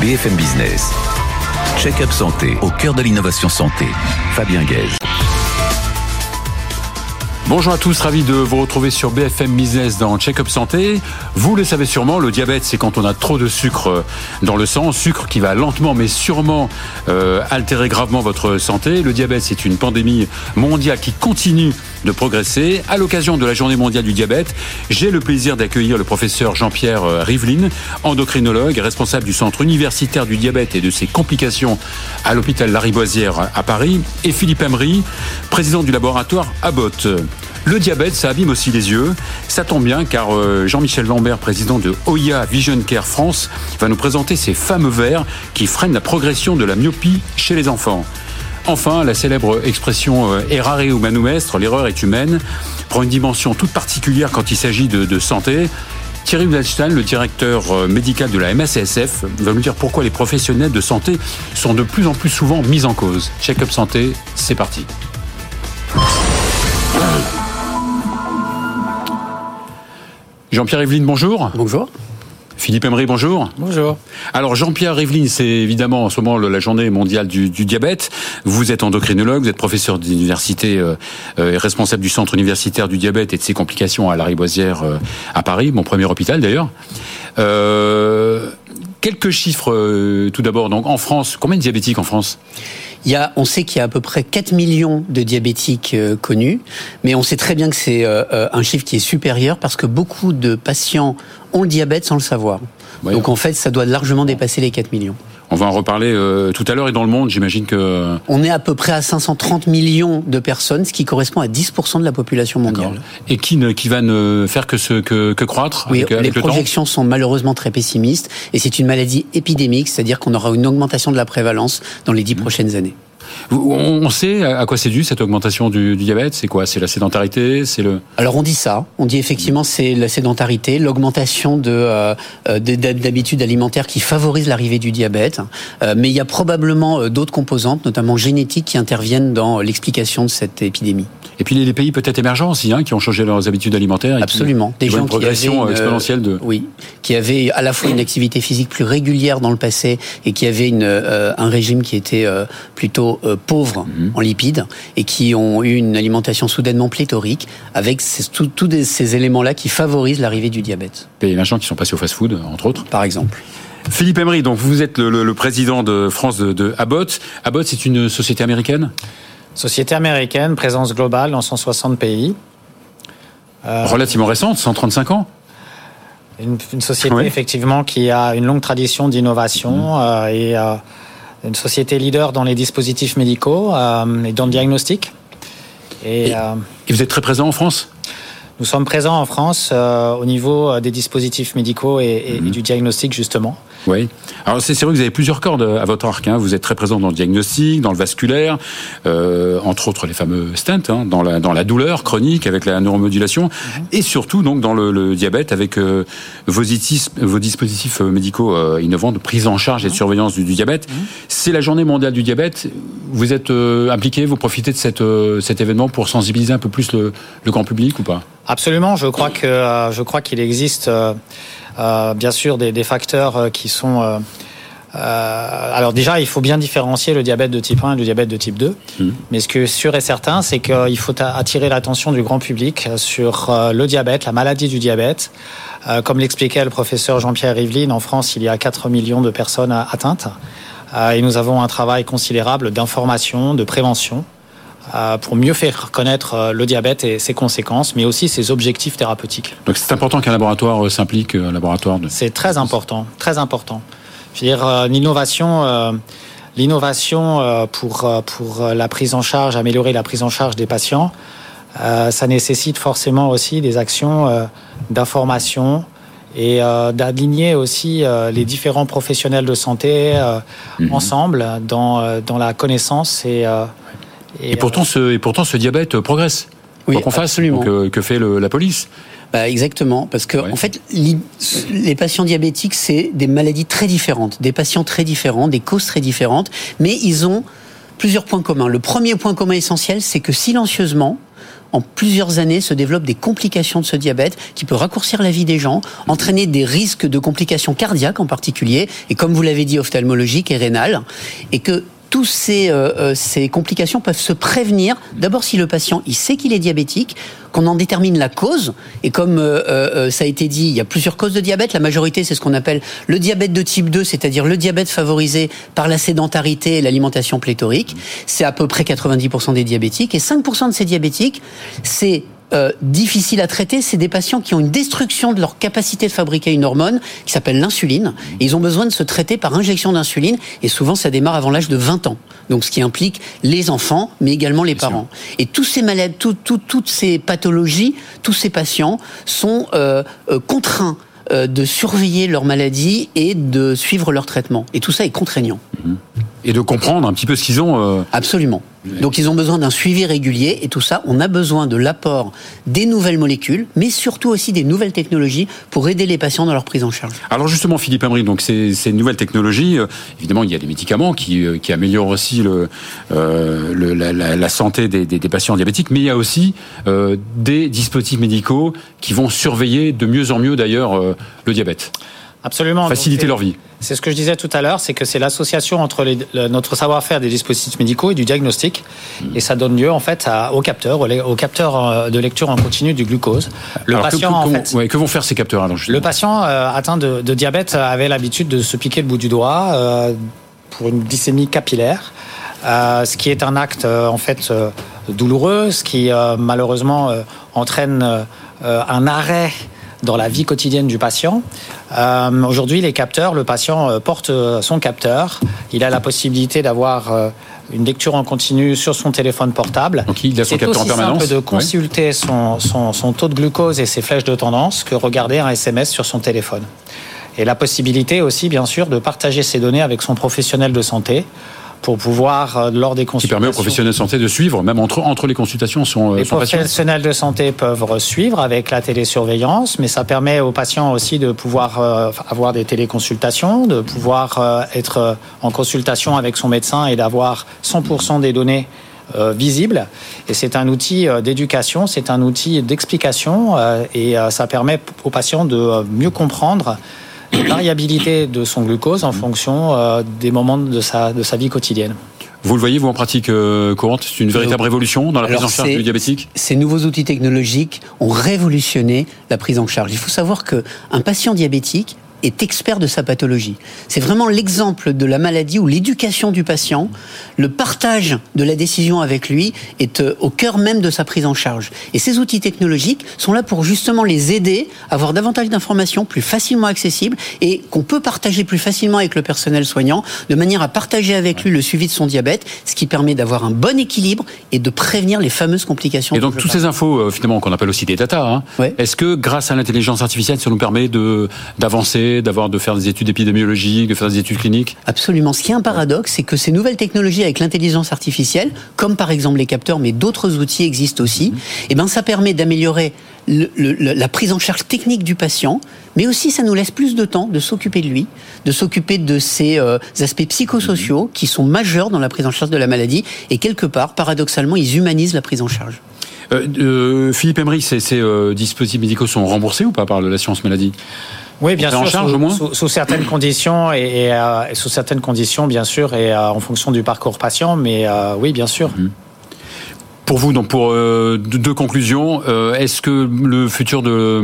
BFM Business. Check-up santé au cœur de l'innovation santé. Fabien Guèze. Bonjour à tous, ravi de vous retrouver sur BFM Business dans Check-up Santé. Vous le savez sûrement, le diabète, c'est quand on a trop de sucre dans le sang, sucre qui va lentement mais sûrement euh, altérer gravement votre santé. Le diabète, c'est une pandémie mondiale qui continue de progresser. À l'occasion de la Journée mondiale du diabète, j'ai le plaisir d'accueillir le professeur Jean-Pierre euh, Riveline, endocrinologue responsable du Centre universitaire du diabète et de ses complications à l'hôpital Lariboisière à Paris, et Philippe Emery, président du laboratoire Abbott. Le diabète, ça abîme aussi les yeux. Ça tombe bien car euh, Jean-Michel Lambert, président de Oya Vision Care France, va nous présenter ces fameux verres qui freinent la progression de la myopie chez les enfants. Enfin, la célèbre expression euh, errare humanum est, l'erreur est humaine, prend une dimension toute particulière quand il s'agit de, santé. Thierry Waldstein, le directeur euh, médical de la MACSF, va nous dire pourquoi les professionnels de santé sont de plus en plus souvent mis en cause. Check-up santé, c'est parti. Jean-Pierre Evelyne, bonjour. Bonjour. Philippe Emery, bonjour. Bonjour. Alors Jean-Pierre Rivlin, c'est évidemment en ce moment la journée mondiale du, diabète. Vous êtes endocrinologue, vous êtes professeur d'université euh, euh, et responsable du centre universitaire du diabète et de ses complications à la Riboisière euh, à Paris, mon premier hôpital d'ailleurs. Quelques chiffres tout d'abord. Donc en France, combien de diabétiques en France? Il y a, on sait qu'il y a à peu près 4 millions de diabétiques euh, connus, mais on sait très bien que c'est euh, euh, un chiffre qui est supérieur parce que beaucoup de patients ont le diabète sans le savoir. Donc en fait, ça doit largement dépasser les 4 millions. On va en reparler euh, tout à l'heure et dans le monde, j'imagine que... On est à peu près à 530 millions de personnes, ce qui correspond à 10% de la population mondiale. Et qui, ne, qui va ne faire que, ce, que, que croître Oui, les projections sont malheureusement très pessimistes et c'est une maladie épidémique, c'est-à-dire qu'on aura une augmentation de la prévalence dans les 10 mmh. prochaines années. On sait à quoi c'est dû cette augmentation du, diabète C'est quoi? C'est la sédentarité C'est le Alors on dit ça. On dit effectivement c'est la sédentarité, l'augmentation de euh, d'habitudes alimentaires qui favorisent l'arrivée du diabète. Euh, mais il y a probablement euh, d'autres composantes, notamment génétiques, qui interviennent dans l'explication de cette épidémie. Et puis les pays peut-être émergents aussi, hein, qui ont changé leurs habitudes alimentaires. Absolument. Des gens une progression exponentielle de. Oui, qui avaient à la fois une activité physique plus régulière dans le passé et qui avaient une, un régime qui était plutôt euh, pauvres mhm. en lipides et qui ont eu une alimentation soudainement pléthorique avec tous ces éléments-là qui favorisent l'arrivée du diabète. Et les gens qui sont passés au fast-food, entre autres Par exemple. Philippe Emery, donc vous êtes le, président de France de, Abbott. Abbott, c'est une société américaine? Société américaine, présence globale dans 160 pays. Euh, Relativement récente, 135 ans une, société effectivement qui a une longue tradition d'innovation mhm. euh, et une société leader dans les dispositifs médicaux euh, et dans le diagnostic. Et, euh, et, vous êtes très présent en France? Nous sommes présents en France euh, au niveau des dispositifs médicaux et, et mhm. du diagnostic justement. Oui. Alors c'est vrai que vous avez plusieurs cordes à votre arc. Hein. Vous êtes très présent dans le diagnostic, dans le vasculaire, euh, entre autres les fameux stents, hein, dans, la, dans la douleur chronique avec la neuromodulation, mhm. et surtout donc dans le, le diabète avec euh, vos, vos, dispositifs euh, médicaux euh, innovants de prise en charge et de mhm. surveillance du, du diabète. Mhm. C'est la journée mondiale du diabète. Vous êtes euh, impliqué, vous profitez de cette, cet événement pour sensibiliser un peu plus le, le grand public ou pas? Absolument. Je crois que je crois qu'il existe euh, bien sûr des, des, facteurs euh, qui sont euh, euh, alors déjà, il faut bien différencier le diabète de type 1 et le diabète de type 2. Mmh. Mais ce que sûr et certain, c'est qu'il faut attirer l'attention du grand public sur le diabète, la maladie du diabète. Euh, comme l'expliquait le professeur Jean-Pierre Rivlin, en France, il y a 4 millions de personnes atteintes. Euh, et nous avons un travail considérable d'information, de prévention. Euh, pour mieux faire connaître euh, le diabète et ses conséquences, mais aussi ses objectifs thérapeutiques. Donc c'est important qu'un laboratoire euh, s'implique, un laboratoire de... C'est très important, très important. Je veux dire, l'innovation, l'innovation pour, pour la prise en charge, améliorer la prise en charge des patients, ça nécessite forcément aussi des actions d'information, et d'aligner aussi les différents professionnels de santé mhm. ensemble dans, dans la connaissance et, et, pourtant, ce, et pourtant, ce diabète progresse. Oui, qu'on fasse. Donc, euh, que fait le, la police bah exactement, parce que en fait, les patients diabétiques, c'est des maladies très différentes, des patients très différents, des causes très différentes, mais ils ont plusieurs points communs. Le premier point commun essentiel, c'est que silencieusement, en plusieurs années se développent des complications de ce diabète qui peut raccourcir la vie des gens, entraîner des risques de complications cardiaques en particulier, et comme vous l'avez dit, ophtalmologiques et rénales, et que tous ces, euh, euh, ces complications peuvent se prévenir. D'abord, si le patient il sait qu'il est diabétique, qu'on en détermine la cause. Et comme euh, ça a été dit, il y a plusieurs causes de diabète. La majorité, c'est ce qu'on appelle le diabète de type 2, c'est-à-dire le diabète favorisé par la sédentarité et l'alimentation pléthorique. C'est à peu près 90% des diabétiques. Et 5% de ces diabétiques, c'est euh, difficiles à traiter, c'est des patients qui ont une destruction de leur capacité de fabriquer une hormone qui s'appelle l'insuline. Et ils ont besoin de se traiter par injection d'insuline. Et souvent, ça démarre avant l'âge de 20 ans. Donc, ce qui implique les enfants, mais également les parents. Et tous ces malades, toutes ces pathologies, tous ces patients sont euh, euh, contraints de surveiller leur maladie et de suivre leur traitement. Et tout ça est contraignant. Et de comprendre un petit peu ce qu'ils ont. Absolument. Donc ils ont besoin d'un suivi régulier et tout ça, on a besoin de l'apport des nouvelles molécules, mais surtout aussi des nouvelles technologies pour aider les patients dans leur prise en charge. Alors justement, Philippe Emery, donc ces, nouvelles technologies, euh, évidemment, il y a des médicaments qui, euh, améliorent aussi euh, la, santé des, patients diabétiques, mais il y a aussi des dispositifs médicaux qui vont surveiller de mieux en mieux d'ailleurs le diabète. Absolument. Faciliter leur vie. C'est ce que je disais tout à l'heure, c'est que c'est l'association entre les, le, notre savoir-faire des dispositifs médicaux et du diagnostic, mmh. et ça donne lieu en fait à, au capteur, au, capteur euh, de lecture en continu du glucose. Le alors, patient, que, que, en fait, ouais, que vont faire ces capteurs alors Le patient euh, atteint de, de, diabète avait l'habitude de se piquer le bout du doigt euh, pour une glycémie capillaire. Euh, ce qui est un acte euh, en fait euh, douloureux, ce qui malheureusement entraîne un arrêt dans la vie quotidienne du patient. Euh, Aujourd'hui, les capteurs, le patient euh, porte euh, son capteur. Il a la possibilité d'avoir euh, une lecture en continu sur son téléphone portable. Donc il a son capteur en permanence. simple de consulter ouais. son, son, son, taux de glucose et ses flèches de tendance que regarder un SMS sur son téléphone. Et la possibilité aussi, bien sûr, de partager ces données avec son professionnel de santé pour pouvoir, euh, lors des consultations... Qui permet aux professionnels de santé de suivre, même entre, entre les consultations, son, les son professionnels de santé peuvent suivre avec la télésurveillance, mais ça permet aux patients aussi de pouvoir euh, avoir des téléconsultations, de pouvoir euh, être en consultation avec son médecin et d'avoir 100% des données euh, visible. Et c'est un outil euh, d'éducation, c'est un outil d'explication, euh, et ça permet aux patients de mieux comprendre variabilité de son glucose en fonction euh, des moments de sa, de sa vie quotidienne. Vous le voyez, vous, en pratique euh, courante C'est une véritable révolution dans la Alors prise en charge du diabétique? Ces nouveaux outils technologiques ont révolutionné la prise en charge. Il faut savoir qu'un patient diabétique est expert de sa pathologie. C'est vraiment l'exemple de la maladie où l'éducation du patient, le partage de la décision avec lui est euh, au cœur même de sa prise en charge. Et ces outils technologiques sont là pour justement les aider à avoir davantage d'informations plus facilement accessibles et qu'on peut partager plus facilement avec le personnel soignant de manière à partager avec lui le suivi de son diabète, ce qui permet d'avoir un bon équilibre et de prévenir les fameuses complications. Et donc toutes ces infos euh, finalement qu'on appelle aussi des data, hein, ouais. est-ce que grâce à l'intelligence artificielle ça nous permet de d'avancer d'avoir de faire des études épidémiologiques, de faire des études cliniques? Absolument. Ce qui est un paradoxe, c'est que ces nouvelles technologies avec l'intelligence artificielle, comme par exemple les capteurs, mais d'autres outils existent aussi, mmh. et ben ça permet d'améliorer le, le, la prise en charge technique du patient, mais aussi ça nous laisse plus de temps de s'occuper de lui, de s'occuper de ses euh, aspects psychosociaux qui sont majeurs dans la prise en charge de la maladie, et quelque part, paradoxalement, ils humanisent la prise en charge. Euh, euh, Philippe Emery, ces, ces euh, dispositifs médicaux sont remboursés ou pas par l'assurance maladie? Oui, bien sûr, en charge, sous, au moins sous, sous, certaines conditions et, et, euh, et, sous certaines conditions, bien sûr, et euh, en fonction du parcours patient, mais euh, oui, bien sûr. Mmh. Pour vous, donc pour euh, deux conclusions, est-ce que le futur de,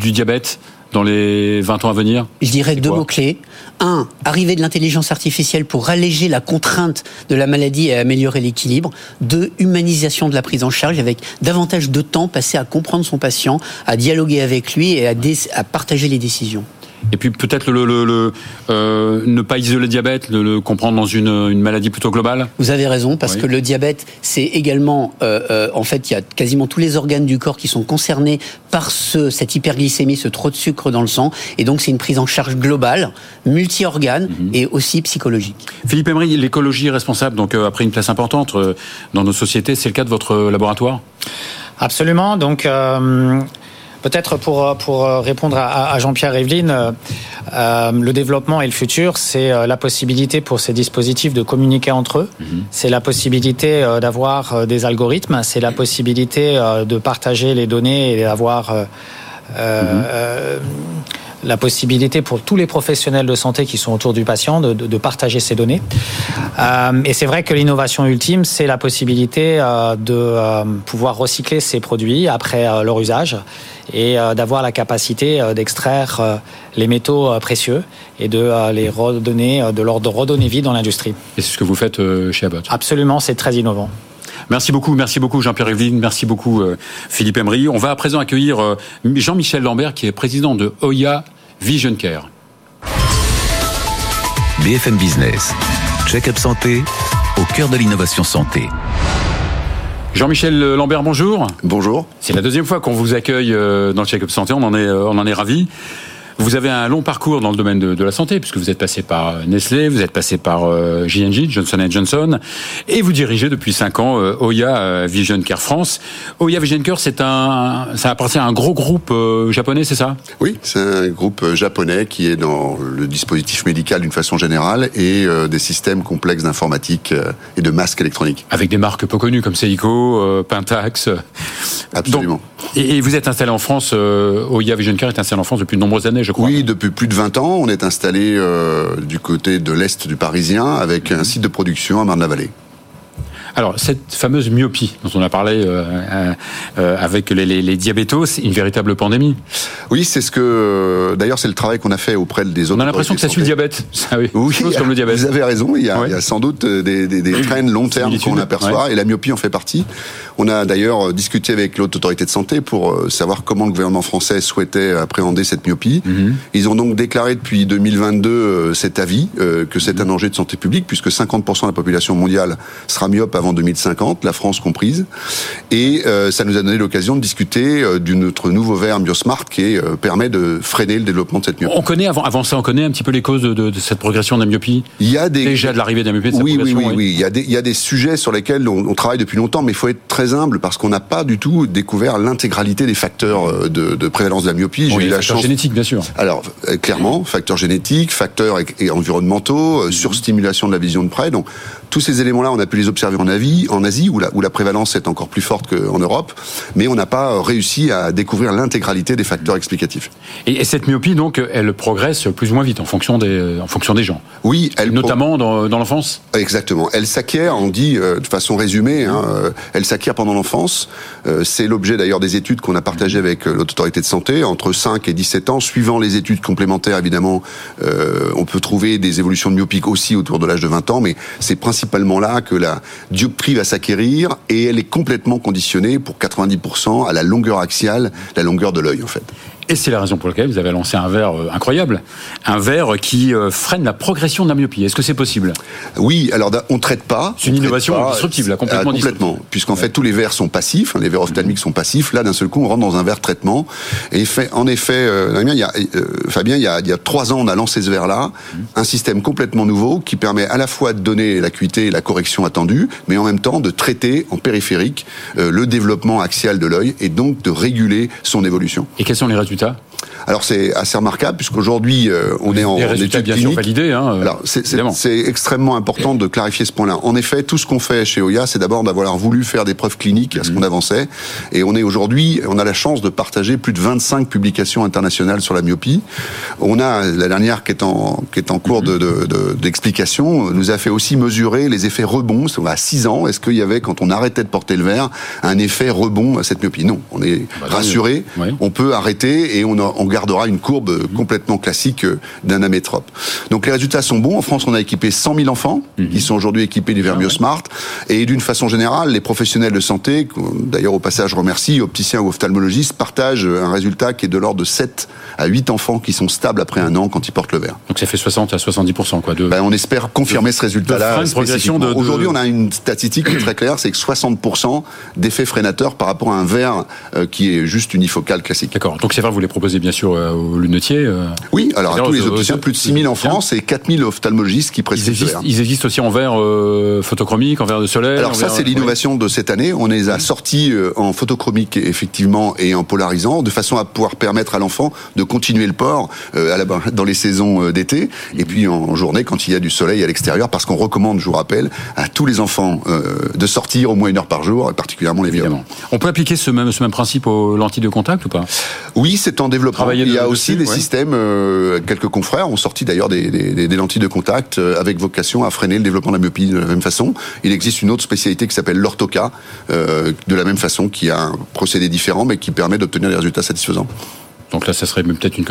du diabète dans les 20 ans à venir Je dirais deux mots-clés. Un, arrivée de l'intelligence artificielle pour alléger la contrainte de la maladie et améliorer l'équilibre. Deux, humanisation de la prise en charge avec davantage de temps passé à comprendre son patient, à dialoguer avec lui et à, à partager les décisions. Et puis peut-être le, le, le euh, ne pas isoler le diabète, le, le comprendre dans une, une, maladie plutôt globale. Vous avez raison parce oui. que le diabète, c'est également, euh, euh, en fait, il y a quasiment tous les organes du corps qui sont concernés par ce, cette hyperglycémie, ce trop de sucre dans le sang, et donc c'est une prise en charge globale, multi-organes mm -hmm. et aussi psychologique. Philippe Emery, l'écologie est responsable, donc euh, après une place importante euh, dans nos sociétés, c'est le cas de votre laboratoire? Absolument. Donc Peut-être pour, pour répondre à, Jean-Pierre Evelyne, euh, le développement et le futur, c'est la possibilité pour ces dispositifs de communiquer entre eux, mhm. c'est la possibilité d'avoir des algorithmes, c'est la possibilité de partager les données et d'avoir... Mhm la possibilité pour tous les professionnels de santé qui sont autour du patient de, de, partager ces données. Euh, et c'est vrai que l'innovation ultime, c'est la possibilité euh, de euh, pouvoir recycler ces produits après euh, leur usage et d'avoir la capacité d'extraire les métaux précieux et de les redonner, de leur de redonner vie dans l'industrie. Et c'est ce que vous faites chez Abbott Absolument, c'est très innovant. Merci beaucoup, merci beaucoup Jean-Pierre Evelyne, merci beaucoup Philippe Emery. On va à présent accueillir Jean-Michel Lambert qui est président de Oya Vision Care. BFM Business, check-up santé au cœur de l'innovation santé. Jean-Michel Lambert, bonjour. Bonjour. C'est la deuxième fois qu'on vous accueille euh, dans le check-up santé, on en est, euh, on en est ravis. Vous avez un long parcours dans le domaine de, de, la santé, puisque vous êtes passé par Nestlé, vous êtes passé par euh, J&J, Johnson Johnson, et vous dirigez depuis 5 ans euh, Oya euh, Vision Care France. Oya Vision Care, c'est un, ça appartient à un gros groupe euh, japonais, c'est ça? Oui, c'est un groupe japonais qui est dans le dispositif médical d'une façon générale et des systèmes complexes d'informatique et de masques électroniques. Avec des marques peu connues comme Seiko, Pentax. Absolument. et, vous êtes installé en France, Oya Vision Care est installé en France depuis de nombreuses années. Oui, depuis plus de 20 ans, on est installé euh, du côté de l'Est du Parisien avec un site de production à Marne-la-Vallée. Alors, cette fameuse myopie dont on a parlé euh, euh, euh, avec les, les, les diabétos, c'est une véritable pandémie. Oui, c'est ce que. D'ailleurs, c'est le travail qu'on a fait auprès des autres. On a l'impression que ça suit le diabète. Ça, oui, oui comme le diabète. Vous avez raison. Il y a, il y a sans doute des, des, des traînes long terme qu'on aperçoit, et la myopie en fait partie. On a d'ailleurs discuté avec l'autre autorité de santé pour savoir comment le gouvernement français souhaitait appréhender cette myopie. Mhm. Ils ont donc déclaré depuis 2022 cet avis que c'est un danger de santé publique, puisque 50% de la population mondiale sera myope avant 2050, la France comprise. Et euh, ça nous a donné l'occasion de discuter euh, d'un notre nouveau verre Biosmart qui euh, permet de freiner le développement de cette myopie. On connaît, avant, avant ça, on connaît un petit peu les causes de, de, cette progression de la myopie Il y a des... Déjà de l'arrivée de la myopie, de oui, oui, oui, oui, Il, y a des, il y a des sujets sur lesquels on, on travaille depuis longtemps, mais il faut être très humble parce qu'on n'a pas du tout découvert l'intégralité des facteurs de, de, prévalence de la myopie. Oui, la chance... génétique, bien sûr. Alors, clairement, facteurs génétiques, facteurs et, environnementaux, mmh. surstimulation de la vision de près. Donc, tous ces éléments-là, on a pu les observer en Asie, en Asie où la, où la prévalence est encore plus forte qu'en Europe, mais on n'a pas réussi à découvrir l'intégralité des facteurs explicatifs. Et, cette myopie, donc, elle progresse plus ou moins vite en fonction des, en fonction des gens. Oui, elle notamment dans, dans l'enfance. Exactement. Elle s'acquiert, on dit euh, de façon résumée, hein, euh, elle s'acquiert pendant l'enfance. Euh, c'est l'objet d'ailleurs des études qu'on a partagées avec l'autorité de santé entre 5 et 17 ans, suivant les études complémentaires évidemment. on peut trouver des évolutions de myopique aussi autour de l'âge de 20 ans, mais c'est principalement là que la dioptrie va s'acquérir et elle est complètement conditionnée pour 90% à la longueur axiale, la longueur de l'œil en fait. Et c'est la raison pour laquelle vous avez lancé un verre euh, incroyable, un verre qui euh, freine la progression de la myopie. Est-ce que c'est possible? Oui, alors on traite pas. C'est une innovation disruptive, là, complètement, complètement Puisqu'en fait tous les verres sont passifs, hein, les verres ophtalmiques sont passifs. Là, d'un seul coup, on rentre dans un verre traitement. Et fait, en effet, euh, il y a, Fabien, il y, a, il y a trois ans, on a lancé ce verre-là, un système complètement nouveau qui permet à la fois de donner l'acuité et la correction attendue, mais en même temps de traiter en périphérique le développement axial de l'œil et donc de réguler son évolution. Et quels sont les résultats? Alors c'est assez remarquable puisqu'aujourd'hui euh, on est en, études bien Sûr validés, hein, euh, Alors c'est extrêmement important de clarifier ce point-là. En effet, tout ce qu'on fait chez Oya, c'est d'abord d'avoir voulu faire des preuves cliniques à ce qu'on mhm. avançait, et on est aujourd'hui, on a la chance de partager plus de 25 publications internationales sur la myopie. On a la dernière qui est en qui est en cours mhm. de d'explication, nous a fait aussi mesurer les effets rebonds. À 6 ans, est-ce qu'il y avait quand on arrêtait de porter le verre un effet rebond à cette myopie? Non, on est bah, rassuré. On peut arrêter et on, on gardera une courbe complètement classique euh, d'un amétrope. Donc les résultats sont bons. En France, on a équipé 100 000 enfants mhm. qui sont aujourd'hui équipés du Vermio Smart. Et d'une façon générale, les professionnels de santé, d'ailleurs au passage remercie, opticiens ou ophtalmologistes, partagent un résultat qui est de l'ordre de 7 à 8 enfants qui sont stables après un an quand ils portent le verre. Donc ça fait 60 à 70% quoi. De, ben, on espère confirmer ce résultat-là. De... Aujourd'hui, on a une statistique très claire, c'est que 60% d'effets freinateurs par rapport à un verre euh, qui est juste unifocale classique. D'accord. Donc c'est vrai, vous les proposez bien sûr aux lunetiers. Oui, alors à tous les opticiens, plus de 6000 en France et 4000 ophtalmologistes qui prescrivent. Ils existent, ils existent aussi en verre photochromique, en verre de soleil. Alors ça, c'est l'innovation de cette année. On les a sortis en photochromique effectivement et en polarisant, de façon à pouvoir permettre à l'enfant de continuer le port dans les saisons d'été et puis en journée quand il y a du soleil à l'extérieur, parce qu'on recommande, je vous rappelle, à tous les enfants de sortir au moins une heure par jour, particulièrement les vieux. On peut appliquer ce même, ce même principe aux lentilles de contact ou pas? Oui, c'est en développement. Il y a aussi des systèmes, euh, quelques confrères ont sorti d'ailleurs des, des, des, lentilles de contact euh, avec vocation à freiner le développement de la myopie de la même façon. Il existe une autre spécialité qui s'appelle l'orthoca, euh, de la même façon, qui a un procédé différent mais qui permet d'obtenir des résultats satisfaisants. Donc là, ça serait peut-être une,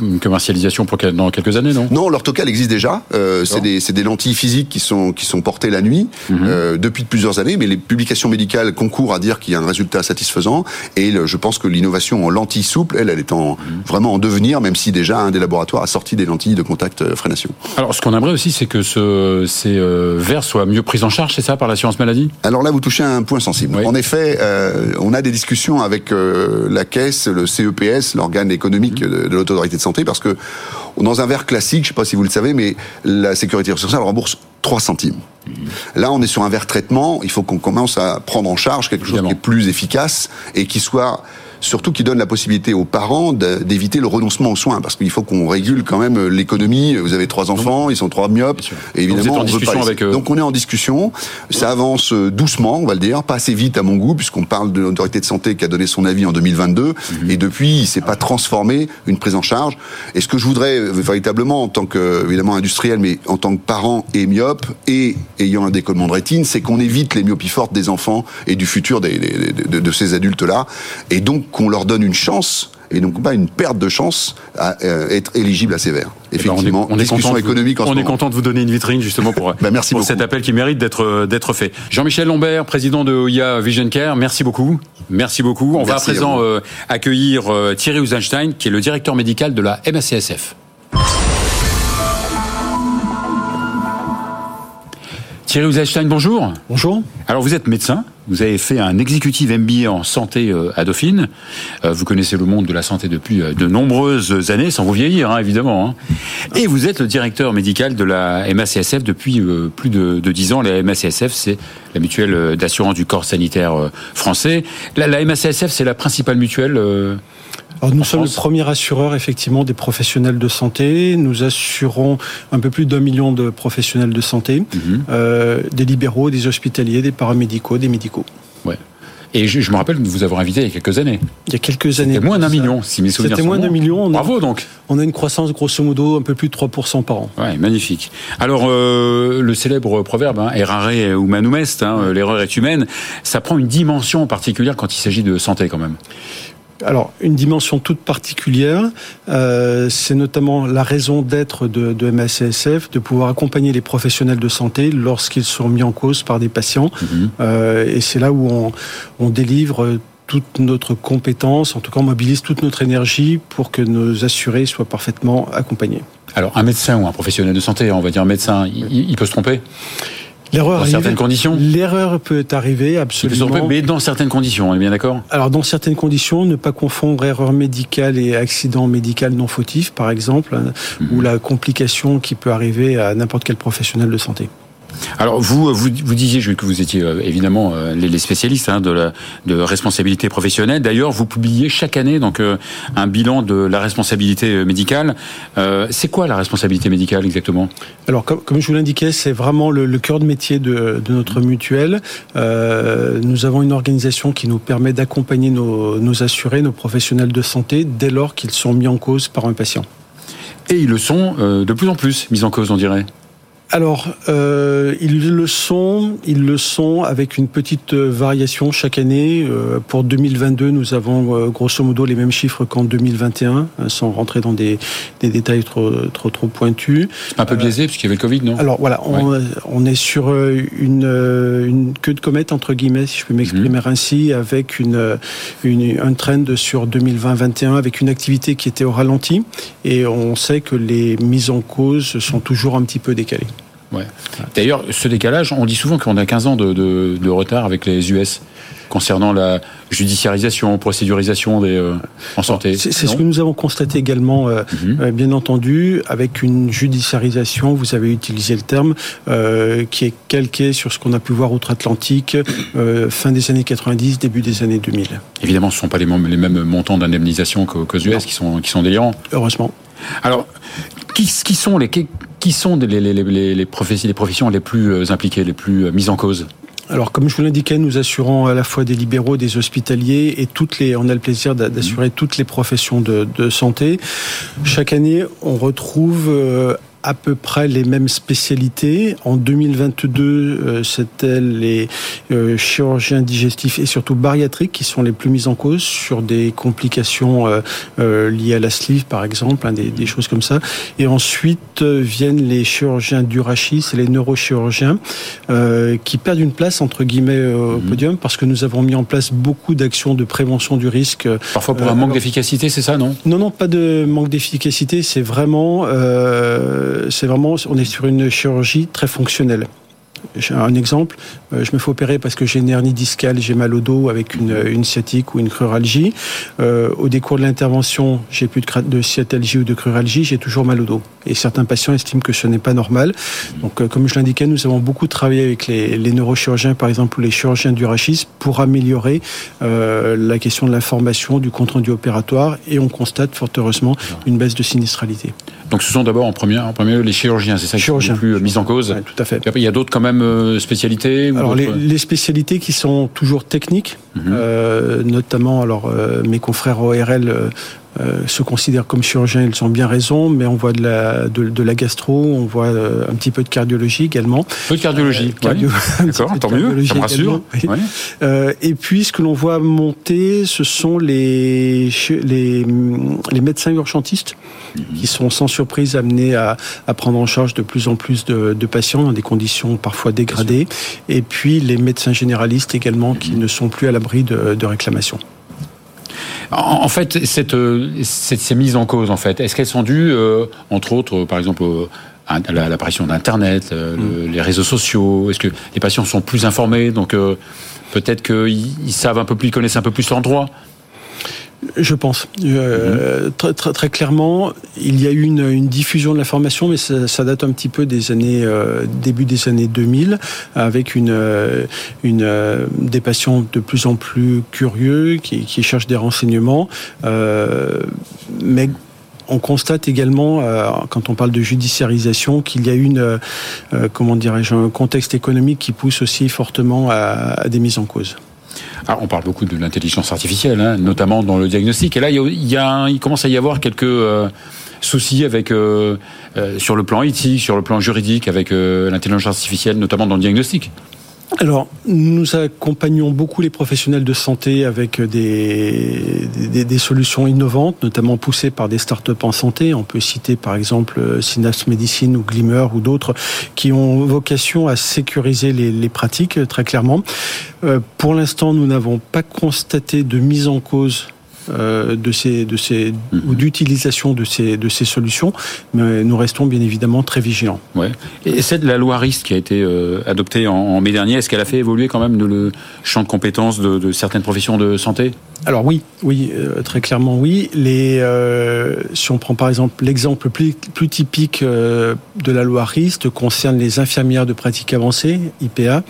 une, commercialisation pour dans quelques années, non? Non, l'orthocal existe déjà. Euh, c'est des, des, lentilles physiques qui sont, qui sont portées la nuit mhm. euh, depuis plusieurs années, mais les publications médicales concourent à dire qu'il y a un résultat satisfaisant. Et je pense que l'innovation en lentilles souples, elle, elle est en, mhm. vraiment en devenir, même si déjà un des laboratoires a sorti des lentilles de contact euh, freination. Alors, ce qu'on aimerait aussi, c'est que ce, ces euh, verres soient mieux pris en charge, c'est ça, par l'assurance maladie? Alors là, vous touchez à un point sensible. En effet, on a des discussions avec la caisse, le CEPS, organe économique de, l'autorité de santé, parce que dans un verre classique, je ne sais pas si vous le savez, mais la sécurité sociale rembourse 3 centimes. Là, on est sur un verre traitement, il faut qu'on commence à prendre en charge quelque chose qui est plus efficace et qui soit surtout qui donne la possibilité aux parents d'éviter le renoncement aux soins, parce qu'il faut qu'on régule quand même l'économie. Vous avez trois enfants, ils sont trois myopes, et évidemment, on veut pas avec eux. Donc on est en discussion, ça avance euh, doucement, on va le dire, pas assez vite à mon goût, puisqu'on parle de l'autorité de santé qui a donné son avis en 2022, mhm. et depuis, il s'est pas transformé une prise en charge. Et ce que je voudrais euh, véritablement, en tant que, évidemment, industriel, mais en tant que parent et myope, et ayant un décollement de rétine, c'est qu'on évite les myopies fortes des enfants et du futur des, de, de ces adultes-là. Et donc, qu'on leur donne une chance et donc pas une perte de chance à euh, être éligible à ces verres. Eh ben, Effectivement, on est, content économique On est content de vous donner une vitrine justement pour, ben, merci pour cet appel qui mérite d'être d'être fait. Jean-Michel Lombert, président de OIA Vision Care, merci beaucoup. Merci beaucoup. On va à présent euh, accueillir euh, Thierry Usenstein, qui est le directeur médical de la MACSF. Thierry Usenstein, bonjour. Bonjour. Alors vous êtes médecin, vous avez fait un exécutif MBA en santé euh, à Dauphine. Euh, vous connaissez le monde de la santé depuis euh, de nombreuses années, sans vous vieillir, hein, évidemment. Hein. Et vous êtes le directeur médical de la MACSF depuis plus de, 10 ans. La MACSF, c'est la mutuelle d'assurance du corps sanitaire français. La, la MACSF, c'est la principale mutuelle alors nous sommes le premier assureur effectivement des professionnels de santé. Nous assurons un peu plus d'un million de professionnels de santé, mhm. euh, des libéraux, des hospitaliers, des paramédicaux, des médicaux. Ouais. Et je, me rappelle de vous avoir invité il y a quelques années. Il y a quelques années. C'était moins d'un million, si mes souvenirs C'était moins d'un million. Bravo donc. On a une croissance grosso modo un peu plus de 3% par an. Ouais, magnifique. Alors euh, le célèbre proverbe hein, errare humanum est, hein, l'erreur est humaine, ça prend une dimension particulière quand il s'agit de santé quand même alors, une dimension toute particulière, euh, c'est notamment la raison d'être de, de MACSF, de pouvoir accompagner les professionnels de santé lorsqu'ils sont mis en cause par des patients. Mhm. Euh, et c'est là où on, on délivre toute notre compétence, en tout cas on mobilise toute notre énergie pour que nos assurés soient parfaitement accompagnés. Alors un médecin ou un professionnel de santé, on va dire un médecin, il, il peut se tromper? L'erreur dans certaines conditions. L'erreur peut arriver absolument. Mais dans certaines conditions, on est bien d'accord. Alors dans certaines conditions, ne pas confondre erreur médicale et accident médical non fautif, par exemple, hein, ou mhm. la complication qui peut arriver à n'importe quel professionnel de santé. Alors vous, vous, vous disiez que vous étiez euh, évidemment euh, les, spécialistes hein, de la de responsabilité professionnelle. D'ailleurs, vous publiez chaque année donc euh, un bilan de la responsabilité médicale. c'est quoi la responsabilité médicale exactement? Alors comme, comme, je vous l'indiquais, c'est vraiment le, le, cœur de métier de, de notre mutuelle. nous avons une organisation qui nous permet d'accompagner nos, nos assurés, nos professionnels de santé, dès lors qu'ils sont mis en cause par un patient. Et ils le sont de plus en plus mis en cause, on dirait alors, euh, ils le sont, ils le sont avec une petite euh, variation chaque année. Euh, pour 2022, nous avons euh, grosso modo les mêmes chiffres qu'en 2021, sans rentrer dans des, des détails trop trop trop pointus. Un peu biaisé puisqu'il y avait le Covid, non? Alors voilà, on, on, est sur une, une queue de comète entre guillemets, si je peux m'exprimer mhm. ainsi, avec une, une un trend sur 2020-21 avec une activité qui était au ralenti, et on sait que les mises en cause sont toujours un petit peu décalées. Ouais. D'ailleurs, ce décalage, on dit souvent qu'on a 15 ans de, de, de, retard avec les US. concernant la judiciarisation, procédurisation des, euh, en santé. C'est ce que nous avons constaté également, euh, mhm. euh, bien entendu, avec une judiciarisation, vous avez utilisé le terme, qui est calquée sur ce qu'on a pu voir outre-Atlantique, fin des années 90, début des années 2000. Évidemment, ce ne sont pas les, les mêmes montants d'indemnisation qu'aux US qui sont, qui sont délirants. Heureusement. Alors, qui, sont les, qui sont les, les, les, professions les plus impliquées, les plus mises en cause alors, comme je vous l'indiquais, nous assurons à la fois des libéraux, des hospitaliers et toutes les. On a le plaisir d'assurer toutes les professions de, de santé. Chaque année, on retrouve euh, à peu près les mêmes spécialités. En 2022, euh, c'était les euh, chirurgiens digestifs et surtout bariatriques qui sont les plus mis en cause sur des complications euh, liées à la sleeve, par exemple, hein, des, choses comme ça. Et ensuite viennent les chirurgiens du rachis et les neurochirurgiens qui perdent une place entre guillemets au mhm. podium parce que nous avons mis en place beaucoup d'actions de prévention du risque. Parfois pour un manque d'efficacité, c'est ça, non? Non, non, pas de manque d'efficacité. C'est vraiment euh, c'est vraiment, on est sur une chirurgie très fonctionnelle. Un exemple, euh, je me fais opérer parce que j'ai une hernie discale, j'ai mal au dos avec une, sciatique ou une cruralgie. Euh, au décours de l'intervention, j'ai plus de, de sciatalgie ou de cruralgie, j'ai toujours mal au dos. Et certains patients estiment que ce n'est pas normal. Donc, comme je l'indiquais, nous avons beaucoup travaillé avec les, neurochirurgiens, par exemple, ou les chirurgiens du rachis, pour améliorer la question de l'information, du compte rendu opératoire, et on constate fort heureusement une baisse de sinistralité. Donc ce sont d'abord en premier, en premier les chirurgiens, c'est ça qui sont les plus euh, mis en cause. tout à fait. il y a d'autres quand même euh, spécialités. alors les, spécialités qui sont toujours techniques, mhm. euh, notamment alors mes confrères ORL euh, se considèrent comme chirurgiens, ils ont bien raison, mais on voit de la, de, la gastro, on voit euh, un petit peu de cardiologie également. Peu de cardiologie, euh, d'accord, tant mieux, ça me rassure. et puis ce que l'on voit monter, ce sont les, les, les médecins urgentistes qui sont sans surprise amenés à, à, prendre en charge de plus en plus de, de, patients dans des conditions parfois dégradées, et puis les médecins généralistes également qui ne sont plus à l'abri de, de réclamations. En, fait, cette, euh, cette, ces mises en cause, en fait, est-ce qu'elles sont dues, euh, entre autres, par exemple, à l'apparition d'Internet, mm. les réseaux sociaux? Est-ce que les patients sont plus informés? Donc, euh, peut-être qu'ils savent un peu plus, ils connaissent un peu plus leur droit je pense. Euh, très, clairement, il y a eu une, diffusion de l'information, mais ça, date un petit peu des années euh, début des années 2000, avec une, euh, des patients de plus en plus curieux qui, cherchent des renseignements, mais on constate également, quand on parle de judiciarisation, qu'il y a une, comment dirais-je, un contexte économique qui pousse aussi fortement à des mises en cause. Ah, on parle beaucoup de l'intelligence artificielle, hein, notamment dans le diagnostic. Et là, il, commence à y avoir quelques euh, soucis avec euh, euh, sur le plan éthique, sur le plan juridique, avec l'intelligence artificielle, notamment dans le diagnostic. Alors, nous accompagnons beaucoup les professionnels de santé avec des, solutions innovantes, notamment poussées par des startups en santé. On peut citer par exemple Synapse Medicine ou Glimmer ou d'autres qui ont vocation à sécuriser les, les pratiques très clairement. Euh, pour l'instant, nous n'avons pas constaté de mise en cause euh, de ces, de ces, mhm. ou d'utilisation de ces, de ces solutions, mais nous restons bien évidemment très vigilants. Ouais. Et cette la loi RIST qui a été euh, adoptée en, mai dernier, est-ce qu'elle a fait évoluer quand même le champ de compétences de, de certaines professions de santé? Alors oui, oui, euh, très clairement oui. Les, si on prend par exemple l'exemple plus, plus typique de la loi RIST concerne les infirmières de pratique avancée, IPA,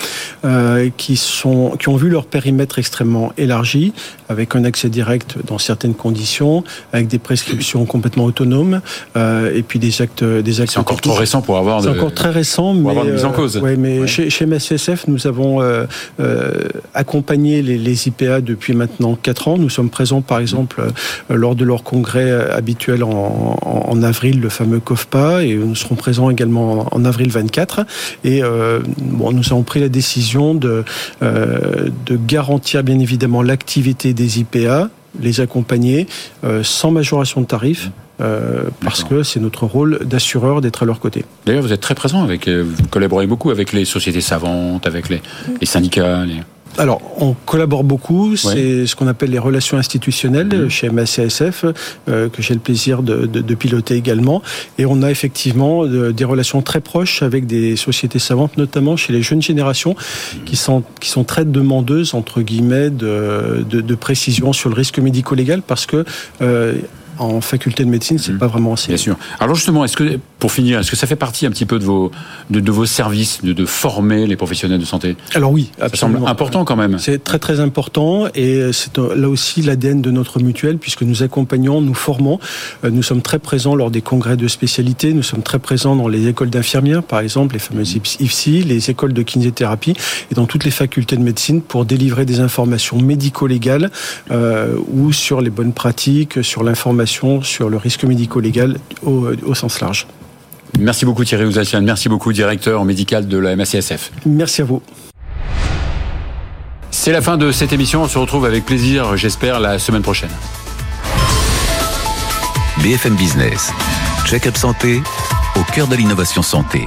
qui, sont, qui ont vu leur périmètre extrêmement élargi, avec un accès direct dans certaines conditions, avec des prescriptions complètement autonomes, euh, et puis des actes, des actes. C'est encore trop récent pour avoir. C'est encore très récent, mais avoir une mise en cause. Euh, ouais, mais chez, chez MSCSF, nous avons euh, euh, accompagné les, les, IPA depuis maintenant 4 ans. Nous sommes présents, par exemple, euh, lors de leur congrès habituel en, en, en, avril, le fameux COFPA, et nous serons présents également en, en avril 24. Et bon, nous avons pris la décision de, de garantir bien évidemment l'activité des IPA les accompagner euh, sans majoration de tarifs. Euh, parce que c'est notre rôle d'assureur d'être à leur côté. D'ailleurs, vous êtes très présent avec, euh, vous collaborez beaucoup avec les sociétés savantes, avec les, les syndicats. Alors, on collabore beaucoup. C'est ce qu'on appelle les relations institutionnelles mmh. chez MACSF, euh, que j'ai le plaisir de, de, de, piloter également. Et on a effectivement des relations très proches avec des sociétés savantes, notamment chez les jeunes générations, qui sont qui sont très demandeuses entre guillemets de, de précision sur le risque médico-légal, parce que euh, en faculté de médecine, c'est mmh. pas vraiment assez. Bien sûr. Alors justement, est-ce que pour finir, est-ce que ça fait partie un petit peu de vos de, vos services de, de, former les professionnels de santé? Alors oui, absolument. Ça semble important quand même. C'est très très important et c'est euh, là aussi l'ADN de notre mutuelle puisque nous accompagnons, nous formons, euh, nous sommes très présents lors des congrès de spécialité, nous sommes très présents dans les écoles d'infirmières par exemple, les fameuses. IFSI, les écoles de kinésithérapie et dans toutes les facultés de médecine pour délivrer des informations médico-légales euh, ou sur les bonnes pratiques, sur l'information sur le risque médico-légal au, sens large. Merci beaucoup Thierry Ouzachian, merci beaucoup directeur médical de la MACSF. Merci à vous. C'est la fin de cette émission, on se retrouve avec plaisir, j'espère, la semaine prochaine. BFM Business, check-up santé, au cœur de l'innovation santé.